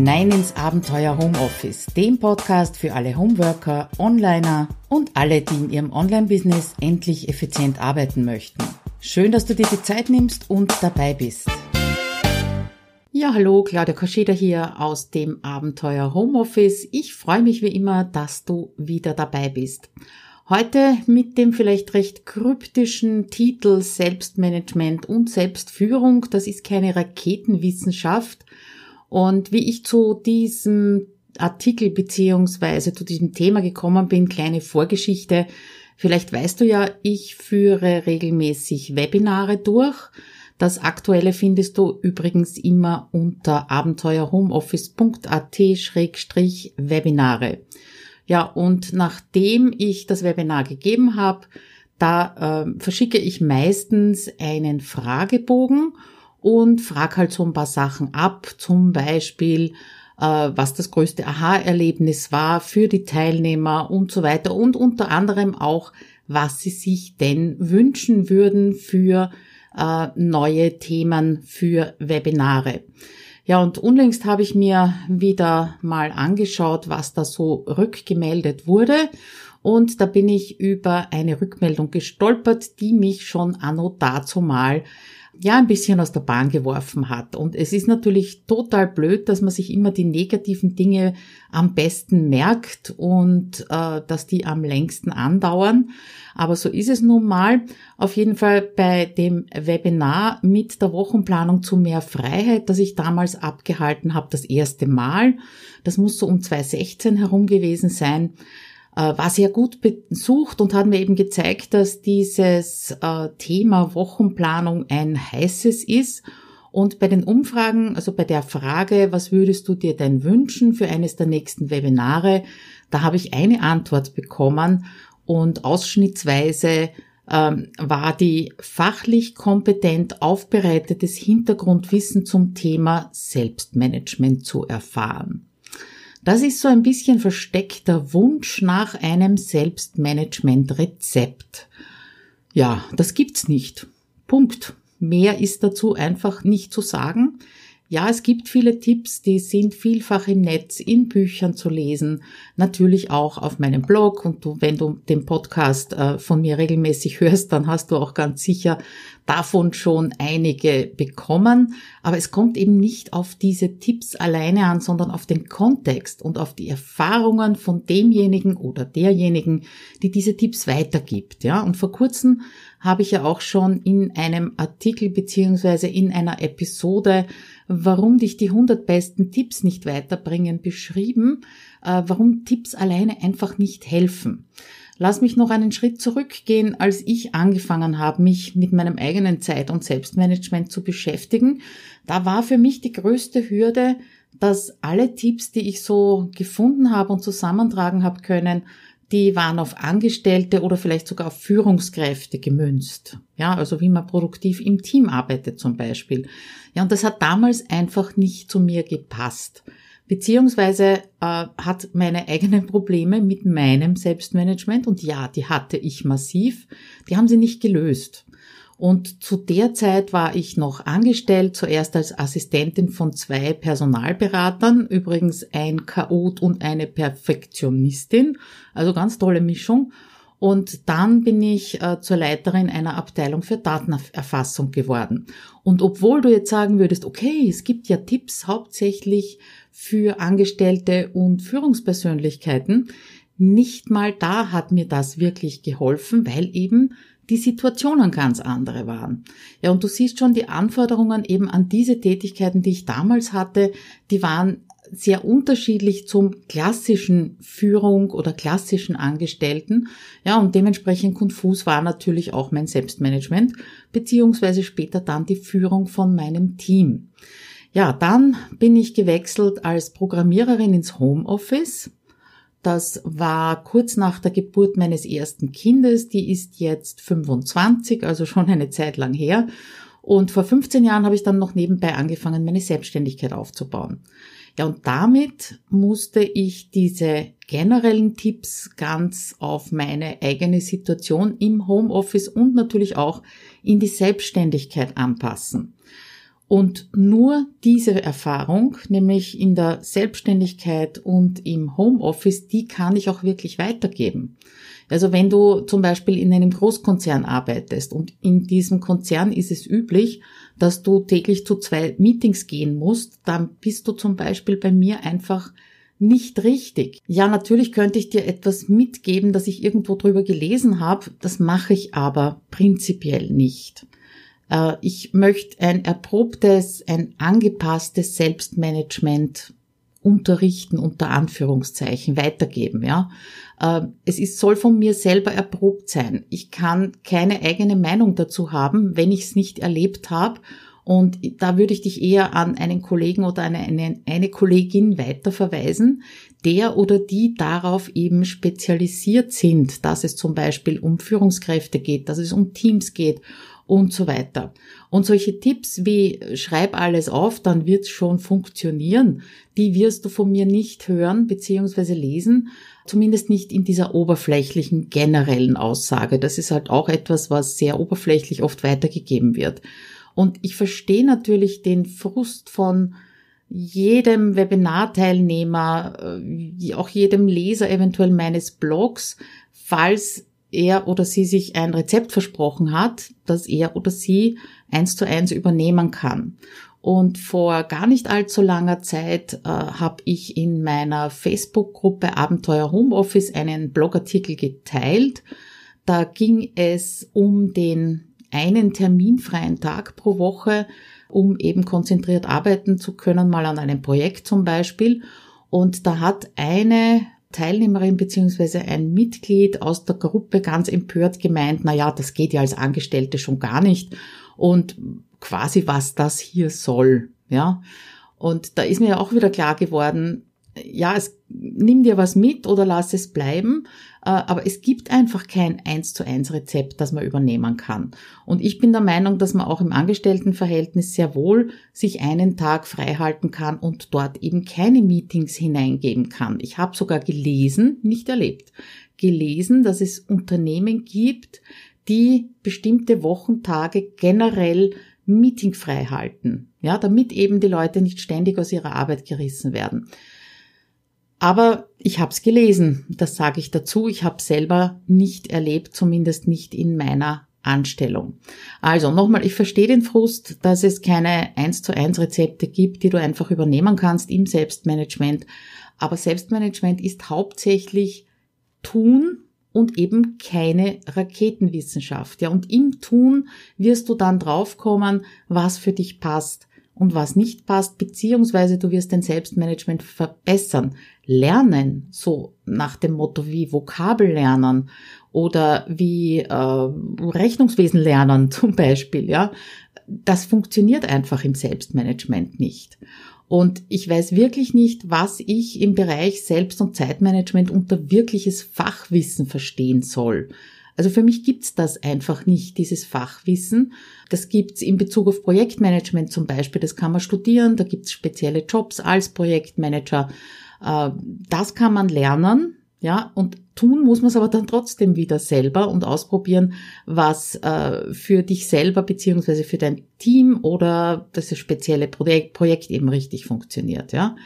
hinein ins Abenteuer Homeoffice, dem Podcast für alle Homeworker, Onliner und alle, die in ihrem Online-Business endlich effizient arbeiten möchten. Schön, dass du dir die Zeit nimmst und dabei bist. Ja, hallo, Claudia Koscheda hier aus dem Abenteuer Homeoffice. Ich freue mich wie immer, dass du wieder dabei bist. Heute mit dem vielleicht recht kryptischen Titel Selbstmanagement und Selbstführung. Das ist keine Raketenwissenschaft. Und wie ich zu diesem Artikel beziehungsweise zu diesem Thema gekommen bin, kleine Vorgeschichte. Vielleicht weißt du ja, ich führe regelmäßig Webinare durch. Das aktuelle findest du übrigens immer unter abenteuerhomeoffice.at-webinare. Ja, und nachdem ich das Webinar gegeben habe, da äh, verschicke ich meistens einen Fragebogen und frag halt so ein paar Sachen ab, zum Beispiel, äh, was das größte Aha-Erlebnis war für die Teilnehmer und so weiter und unter anderem auch, was sie sich denn wünschen würden für äh, neue Themen für Webinare. Ja, und unlängst habe ich mir wieder mal angeschaut, was da so rückgemeldet wurde. Und da bin ich über eine Rückmeldung gestolpert, die mich schon anno dazu mal ja ein bisschen aus der Bahn geworfen hat. Und es ist natürlich total blöd, dass man sich immer die negativen Dinge am besten merkt und äh, dass die am längsten andauern. Aber so ist es nun mal. Auf jeden Fall bei dem Webinar mit der Wochenplanung zu mehr Freiheit, das ich damals abgehalten habe, das erste Mal. Das muss so um 2016 herum gewesen sein war sehr gut besucht und hat mir eben gezeigt, dass dieses äh, Thema Wochenplanung ein heißes ist. Und bei den Umfragen, also bei der Frage, was würdest du dir denn wünschen für eines der nächsten Webinare, da habe ich eine Antwort bekommen und ausschnittsweise ähm, war die fachlich kompetent aufbereitetes Hintergrundwissen zum Thema Selbstmanagement zu erfahren. Das ist so ein bisschen versteckter Wunsch nach einem Selbstmanagement-Rezept. Ja, das gibt's nicht. Punkt. Mehr ist dazu einfach nicht zu sagen. Ja, es gibt viele Tipps, die sind vielfach im Netz, in Büchern zu lesen, natürlich auch auf meinem Blog und du, wenn du den Podcast äh, von mir regelmäßig hörst, dann hast du auch ganz sicher davon schon einige bekommen. Aber es kommt eben nicht auf diese Tipps alleine an, sondern auf den Kontext und auf die Erfahrungen von demjenigen oder derjenigen, die diese Tipps weitergibt. Ja, und vor kurzem habe ich ja auch schon in einem Artikel beziehungsweise in einer Episode warum dich die 100 besten Tipps nicht weiterbringen, beschrieben, äh, warum Tipps alleine einfach nicht helfen. Lass mich noch einen Schritt zurückgehen, als ich angefangen habe, mich mit meinem eigenen Zeit- und Selbstmanagement zu beschäftigen. Da war für mich die größte Hürde, dass alle Tipps, die ich so gefunden habe und zusammentragen habe können, die waren auf Angestellte oder vielleicht sogar auf Führungskräfte gemünzt. Ja, also wie man produktiv im Team arbeitet zum Beispiel. Ja, und das hat damals einfach nicht zu mir gepasst. Beziehungsweise äh, hat meine eigenen Probleme mit meinem Selbstmanagement, und ja, die hatte ich massiv, die haben sie nicht gelöst. Und zu der Zeit war ich noch angestellt, zuerst als Assistentin von zwei Personalberatern, übrigens ein Chaot und eine Perfektionistin, also ganz tolle Mischung. Und dann bin ich äh, zur Leiterin einer Abteilung für Datenerfassung geworden. Und obwohl du jetzt sagen würdest, okay, es gibt ja Tipps hauptsächlich für Angestellte und Führungspersönlichkeiten, nicht mal da hat mir das wirklich geholfen, weil eben die Situationen ganz andere waren. Ja, und du siehst schon die Anforderungen eben an diese Tätigkeiten, die ich damals hatte, die waren sehr unterschiedlich zum klassischen Führung oder klassischen Angestellten. Ja, und dementsprechend konfus war natürlich auch mein Selbstmanagement, beziehungsweise später dann die Führung von meinem Team. Ja, dann bin ich gewechselt als Programmiererin ins Homeoffice das war kurz nach der Geburt meines ersten Kindes. Die ist jetzt 25, also schon eine Zeit lang her. Und vor 15 Jahren habe ich dann noch nebenbei angefangen, meine Selbstständigkeit aufzubauen. Ja, und damit musste ich diese generellen Tipps ganz auf meine eigene Situation im Homeoffice und natürlich auch in die Selbstständigkeit anpassen. Und nur diese Erfahrung, nämlich in der Selbstständigkeit und im Homeoffice, die kann ich auch wirklich weitergeben. Also wenn du zum Beispiel in einem Großkonzern arbeitest und in diesem Konzern ist es üblich, dass du täglich zu zwei Meetings gehen musst, dann bist du zum Beispiel bei mir einfach nicht richtig. Ja, natürlich könnte ich dir etwas mitgeben, das ich irgendwo drüber gelesen habe, das mache ich aber prinzipiell nicht. Äh, ich möchte ein erprobtes, ein angepasstes Selbstmanagement unterrichten unter Anführungszeichen weitergeben, ja. Äh, es ist, soll von mir selber erprobt sein. Ich kann keine eigene Meinung dazu haben, wenn ich es nicht erlebt habe. Und da würde ich dich eher an einen Kollegen oder eine, eine, eine Kollegin weiterverweisen, der oder die darauf eben spezialisiert sind, dass es zum Beispiel um Führungskräfte geht, dass es um Teams geht und so weiter. Und solche Tipps wie schreib alles auf, dann wird's schon funktionieren, die wirst du von mir nicht hören bzw. lesen, zumindest nicht in dieser oberflächlichen generellen Aussage. Das ist halt auch etwas, was sehr oberflächlich oft weitergegeben wird. Und ich verstehe natürlich den Frust von jedem Webinarteilnehmer, äh, auch jedem Leser eventuell meines Blogs, falls er oder sie sich ein Rezept versprochen hat, das er oder sie eins zu eins übernehmen kann. Und vor gar nicht allzu langer Zeit äh, habe ich in meiner Facebook-Gruppe Abenteuer Homeoffice einen Blogartikel geteilt. Da ging es um den einen terminfreien Tag pro Woche, um eben konzentriert arbeiten zu können, mal an einem Projekt zum Beispiel. Und da hat eine Teilnehmerin beziehungsweise ein Mitglied aus der Gruppe ganz empört gemeint, na ja, das geht ja als Angestellte schon gar nicht und quasi was das hier soll, ja. Und da ist mir auch wieder klar geworden, ja, es nimm dir was mit oder lass es bleiben, äh, aber es gibt einfach kein eins zu eins Rezept, das man übernehmen kann. Und ich bin der Meinung, dass man auch im Angestelltenverhältnis sehr wohl sich einen Tag frei halten kann und dort eben keine Meetings hineingeben kann. Ich habe sogar gelesen, nicht erlebt, gelesen, dass es Unternehmen gibt, die bestimmte Wochentage generell meetingfrei halten, ja, damit eben die Leute nicht ständig aus ihrer Arbeit gerissen werden. Aber ich habe es gelesen, das sage ich dazu. Ich habe selber nicht erlebt, zumindest nicht in meiner Anstellung. Also nochmal, ich verstehe den Frust, dass es keine 1 zu 1 Rezepte gibt, die du einfach übernehmen kannst im Selbstmanagement. Aber Selbstmanagement ist hauptsächlich tun und eben keine Raketenwissenschaft. Ja, und im Tun wirst du dann draufkommen, was für dich passt und was nicht passt, beziehungsweise du wirst dein Selbstmanagement verbessern. Lernen, so nach dem Motto wie Vokabel lernen oder wie äh, Rechnungswesen lernen zum Beispiel, ja, das funktioniert einfach im Selbstmanagement nicht. Und ich weiß wirklich nicht, was ich im Bereich Selbst- und Zeitmanagement unter wirkliches Fachwissen verstehen soll. Also für mich gibt's das einfach nicht, dieses Fachwissen. Das gibt's in Bezug auf Projektmanagement zum Beispiel, das kann man studieren, da gibt's spezielle Jobs als Projektmanager. Äh, das kann man lernen, ja, und tun muss man es aber dann trotzdem wieder selber und ausprobieren, was äh, für dich selber beziehungsweise für dein Team oder das spezielle Projekt eben richtig funktioniert, ja.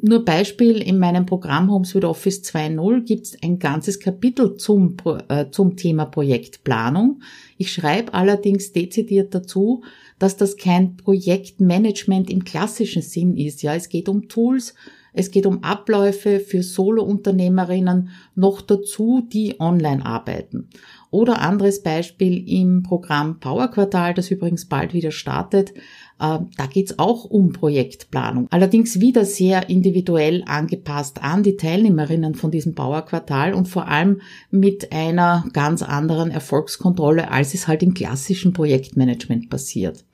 Nur Beispiel, in meinem Programm Homes with Office 2.0 gibt es ein ganzes Kapitel zum, äh, zum Thema Projektplanung. Ich schreibe allerdings dezidiert dazu, dass das kein Projektmanagement im klassischen Sinn ist. Ja, es geht um Tools, es geht um Abläufe für Solo-Unternehmerinnen, noch dazu, die online arbeiten. Oder anderes Beispiel im Programm Power Quartal, das übrigens bald wieder startet. Äh, da geht's auch um Projektplanung. Allerdings wieder sehr individuell angepasst an die Teilnehmerinnen von diesem Power Quartal und vor allem mit einer ganz anderen Erfolgskontrolle, als es halt im klassischen Projektmanagement passiert.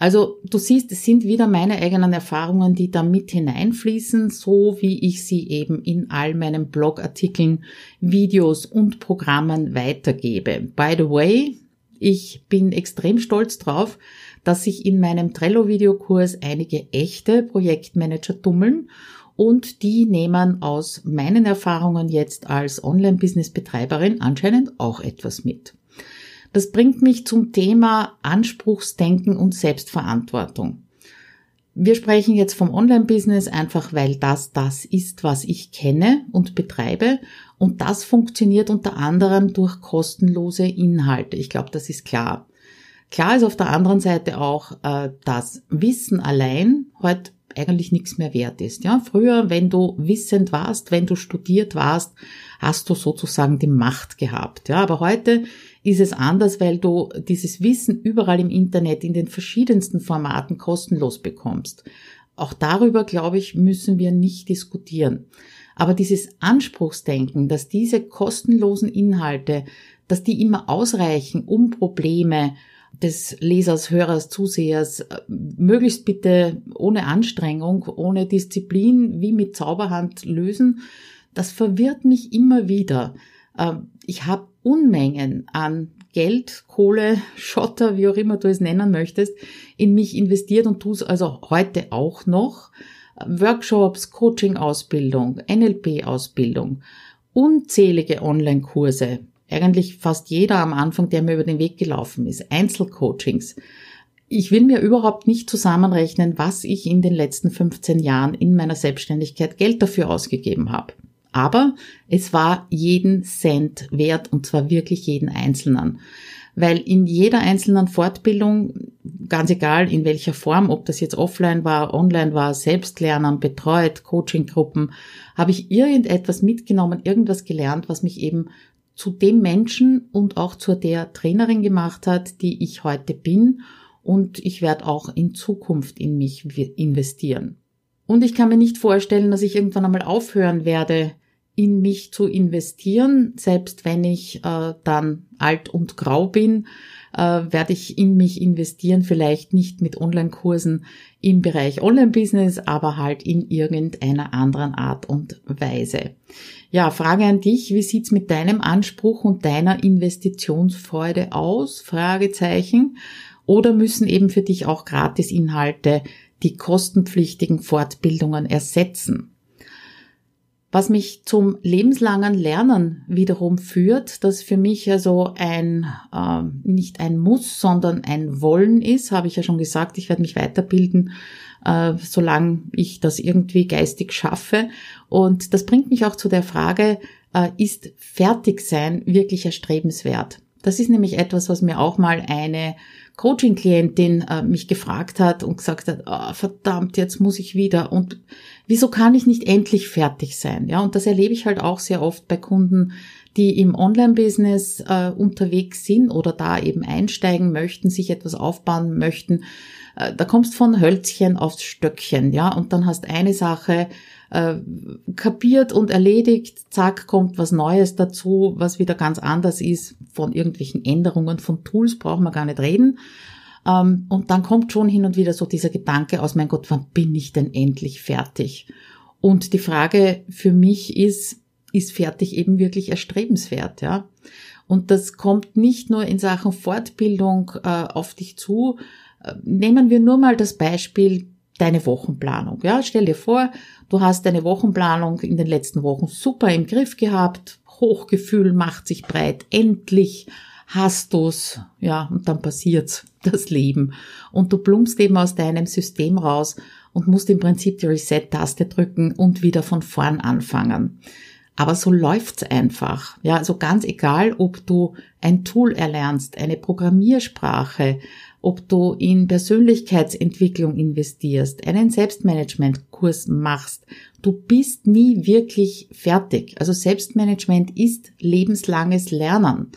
Also du siehst, es sind wieder meine eigenen Erfahrungen, die da mit hineinfließen, so wie ich sie eben in all meinen Blogartikeln, Videos und Programmen weitergebe. By the way, ich bin extrem stolz drauf, dass sich in meinem Trello-Videokurs einige echte Projektmanager tummeln und die nehmen aus meinen Erfahrungen jetzt als Online-Business-Betreiberin anscheinend auch etwas mit. Das bringt mich zum Thema Anspruchsdenken und Selbstverantwortung. Wir sprechen jetzt vom Online-Business einfach, weil das das ist, was ich kenne und betreibe. Und das funktioniert unter anderem durch kostenlose Inhalte. Ich glaube, das ist klar. Klar ist auf der anderen Seite auch, äh, dass Wissen allein heute eigentlich nichts mehr wert ist. Ja, früher, wenn du wissend warst, wenn du studiert warst, hast du sozusagen die Macht gehabt. Ja, aber heute ist es anders, weil du dieses Wissen überall im Internet in den verschiedensten Formaten kostenlos bekommst. Auch darüber, glaube ich, müssen wir nicht diskutieren. Aber dieses Anspruchsdenken, dass diese kostenlosen Inhalte, dass die immer ausreichen, um Probleme des Lesers, Hörers, Zusehers äh, möglichst bitte ohne Anstrengung, ohne Disziplin, wie mit Zauberhand lösen, das verwirrt mich immer wieder. Ähm, ich habe Unmengen an Geld, Kohle, Schotter, wie auch immer du es nennen möchtest, in mich investiert und tue es also heute auch noch. Workshops, Coaching-Ausbildung, NLP-Ausbildung, unzählige Online-Kurse, eigentlich fast jeder am Anfang, der mir über den Weg gelaufen ist, Einzelcoachings. Ich will mir überhaupt nicht zusammenrechnen, was ich in den letzten 15 Jahren in meiner Selbstständigkeit Geld dafür ausgegeben habe. Aber es war jeden Cent wert und zwar wirklich jeden einzelnen. Weil in jeder einzelnen Fortbildung, ganz egal in welcher Form, ob das jetzt offline war, online war, Selbstlernen, betreut, Coachinggruppen, habe ich irgendetwas mitgenommen, irgendwas gelernt, was mich eben zu dem Menschen und auch zu der Trainerin gemacht hat, die ich heute bin. Und ich werde auch in Zukunft in mich investieren. Und ich kann mir nicht vorstellen, dass ich irgendwann einmal aufhören werde, in mich zu investieren, selbst wenn ich äh, dann alt und grau bin, äh, werde ich in mich investieren, vielleicht nicht mit Online-Kursen im Bereich Online-Business, aber halt in irgendeiner anderen Art und Weise. Ja, Frage an dich, wie sieht's mit deinem Anspruch und deiner Investitionsfreude aus? Fragezeichen. Oder müssen eben für dich auch Gratisinhalte die kostenpflichtigen Fortbildungen ersetzen? Was mich zum lebenslangen Lernen wiederum führt, das für mich also ein äh, nicht ein Muss, sondern ein Wollen ist, habe ich ja schon gesagt, ich werde mich weiterbilden, äh, solange ich das irgendwie geistig schaffe. Und das bringt mich auch zu der Frage, äh, ist Fertigsein wirklich erstrebenswert? Das ist nämlich etwas, was mir auch mal eine Coaching-Klientin äh, mich gefragt hat und gesagt hat, oh, verdammt, jetzt muss ich wieder und wieso kann ich nicht endlich fertig sein? Ja, und das erlebe ich halt auch sehr oft bei Kunden, die im Online-Business äh, unterwegs sind oder da eben einsteigen möchten, sich etwas aufbauen möchten. Äh, da kommst von Hölzchen aufs Stöckchen, ja, und dann hast eine Sache äh, kapiert und erledigt, zack, kommt was Neues dazu, was wieder ganz anders ist. Von irgendwelchen Änderungen von Tools brauchen wir gar nicht reden. Ähm, und dann kommt schon hin und wieder so dieser Gedanke aus, mein Gott, wann bin ich denn endlich fertig? Und die Frage für mich ist, ist fertig eben wirklich erstrebenswert, ja? Und das kommt nicht nur in Sachen Fortbildung äh, auf dich zu. Nehmen wir nur mal das Beispiel deine Wochenplanung. Ja, stell dir vor, du hast deine Wochenplanung in den letzten Wochen super im Griff gehabt. Hochgefühl macht sich breit. Endlich hast du's. Ja, und dann passiert's, das Leben. Und du plumpst eben aus deinem System raus und musst im Prinzip die Reset-Taste drücken und wieder von vorn anfangen. Aber so läuft's einfach. Ja, also ganz egal, ob du ein Tool erlernst, eine Programmiersprache, ob du in Persönlichkeitsentwicklung investierst, einen Selbstmanagementkurs machst. Du bist nie wirklich fertig. Also Selbstmanagement ist lebenslanges Lernen.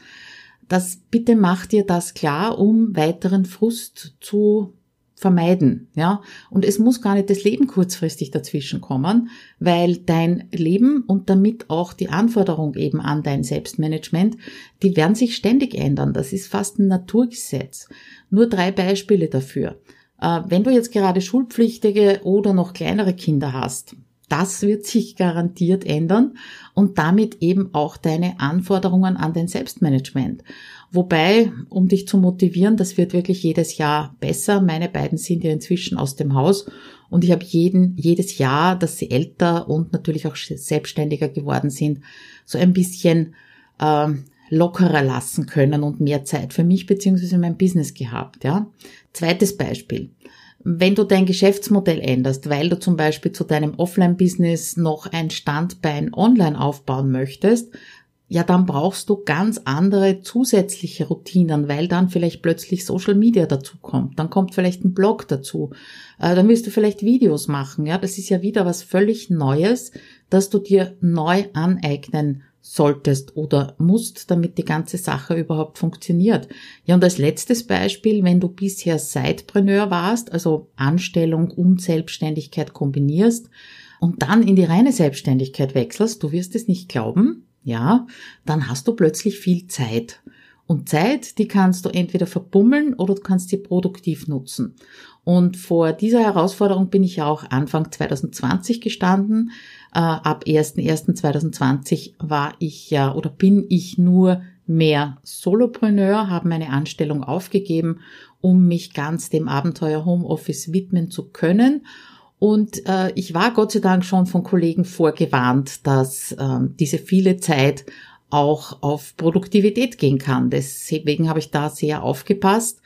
Das bitte mach dir das klar, um weiteren Frust zu vermeiden, ja. Und es muss gar nicht das Leben kurzfristig dazwischen kommen, weil dein Leben und damit auch die Anforderung eben an dein Selbstmanagement, die werden sich ständig ändern. Das ist fast ein Naturgesetz. Nur drei Beispiele dafür. Äh, wenn du jetzt gerade schulpflichtige oder noch kleinere Kinder hast, das wird sich garantiert ändern und damit eben auch deine Anforderungen an dein Selbstmanagement. Wobei, um dich zu motivieren, das wird wirklich jedes Jahr besser. Meine beiden sind ja inzwischen aus dem Haus und ich habe jeden, jedes Jahr, dass sie älter und natürlich auch selbstständiger geworden sind, so ein bisschen äh, lockerer lassen können und mehr Zeit für mich bzw. mein Business gehabt, ja. Zweites Beispiel. Wenn du dein Geschäftsmodell änderst, weil du zum Beispiel zu deinem Offline-Business noch ein Standbein online aufbauen möchtest, ja, dann brauchst du ganz andere zusätzliche Routinen, weil dann vielleicht plötzlich Social Media dazu kommt, dann kommt vielleicht ein Blog dazu, äh, dann wirst du vielleicht Videos machen, ja, das ist ja wieder was völlig Neues, dass du dir neu aneignen solltest oder musst, damit die ganze Sache überhaupt funktioniert. Ja, und als letztes Beispiel, wenn du bisher Sidepreneur warst, also Anstellung und Selbstständigkeit kombinierst und dann in die reine Selbstständigkeit wechselst, du wirst es nicht glauben, ja, dann hast du plötzlich viel Zeit. Und Zeit, die kannst du entweder verbummeln oder du kannst sie produktiv nutzen. Und vor dieser Herausforderung bin ich ja auch Anfang 2020 gestanden. Äh, ab 1.1.2020 war ich ja oder bin ich nur mehr Solopreneur, habe meine Anstellung aufgegeben, um mich ganz dem Abenteuer Homeoffice widmen zu können und äh, ich war Gott sei Dank schon von Kollegen vorgewarnt, dass äh, diese viele Zeit auch auf Produktivität gehen kann. Deswegen habe ich da sehr aufgepasst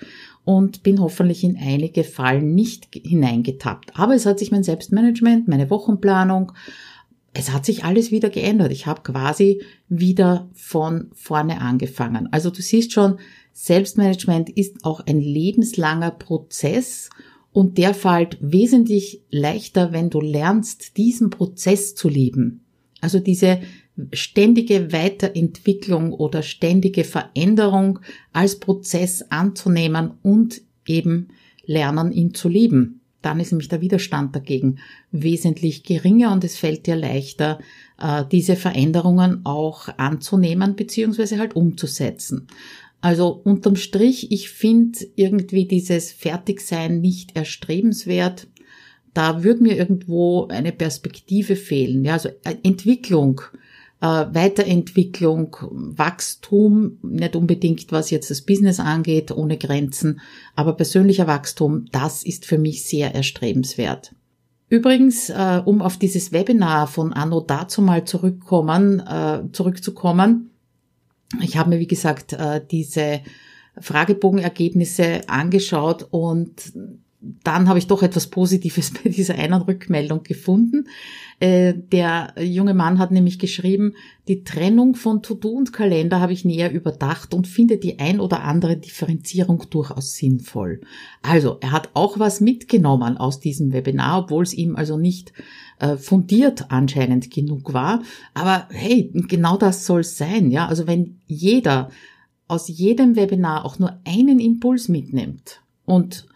und bin hoffentlich in einige Fallen nicht hineingetappt. Aber es hat sich mein Selbstmanagement, meine Wochenplanung, es hat sich alles wieder geändert. Ich habe quasi wieder von vorne angefangen. Also du siehst schon, Selbstmanagement ist auch ein lebenslanger Prozess und der fällt wesentlich leichter, wenn du lernst, diesen Prozess zu lieben. Also diese ständige Weiterentwicklung oder ständige Veränderung als Prozess anzunehmen und eben lernen, ihn zu lieben. Dann ist nämlich der Widerstand dagegen wesentlich geringer und es fällt dir leichter, äh, diese Veränderungen auch anzunehmen bzw. halt umzusetzen. Also unterm Strich, ich finde irgendwie dieses Fertigsein nicht erstrebenswert. Da würde mir irgendwo eine Perspektive fehlen. Ja, also äh, Entwicklung, Weiterentwicklung, Wachstum, nicht unbedingt was jetzt das Business angeht, ohne Grenzen, aber persönlicher Wachstum, das ist für mich sehr erstrebenswert. Übrigens, äh, um auf dieses Webinar von Anno dazu mal zurückkommen, äh, zurückzukommen, ich habe mir, wie gesagt, äh, diese Fragebogenergebnisse angeschaut und dann habe ich doch etwas Positives bei dieser einen Rückmeldung gefunden. Äh, der junge Mann hat nämlich geschrieben, die Trennung von To-Do und Kalender habe ich näher überdacht und finde die ein oder andere Differenzierung durchaus sinnvoll. Also, er hat auch was mitgenommen aus diesem Webinar, obwohl es ihm also nicht äh, fundiert anscheinend genug war. Aber hey, genau das soll es sein, ja. Also wenn jeder aus jedem Webinar auch nur einen Impuls mitnimmt und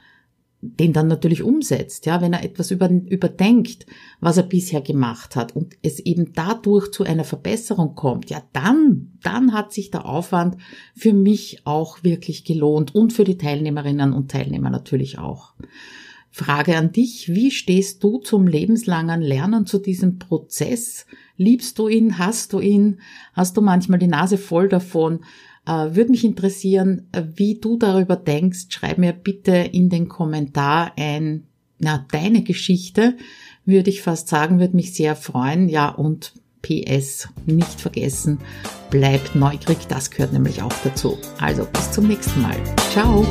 den dann natürlich umsetzt, ja, wenn er etwas über, überdenkt, was er bisher gemacht hat und es eben dadurch zu einer Verbesserung kommt, ja, dann, dann hat sich der Aufwand für mich auch wirklich gelohnt und für die Teilnehmerinnen und Teilnehmer natürlich auch. Frage an dich, wie stehst du zum lebenslangen Lernen, zu diesem Prozess? Liebst du ihn? Hast du ihn? Hast du manchmal die Nase voll davon? Äh, Würde mich interessieren, wie du darüber denkst. Schreib mir bitte in den Kommentar ein, na, deine Geschichte, würde ich fast sagen, würde mich sehr freuen. Ja, und PS, nicht vergessen, bleibt neugierig, das gehört nämlich auch dazu. Also bis zum nächsten Mal. Ciao!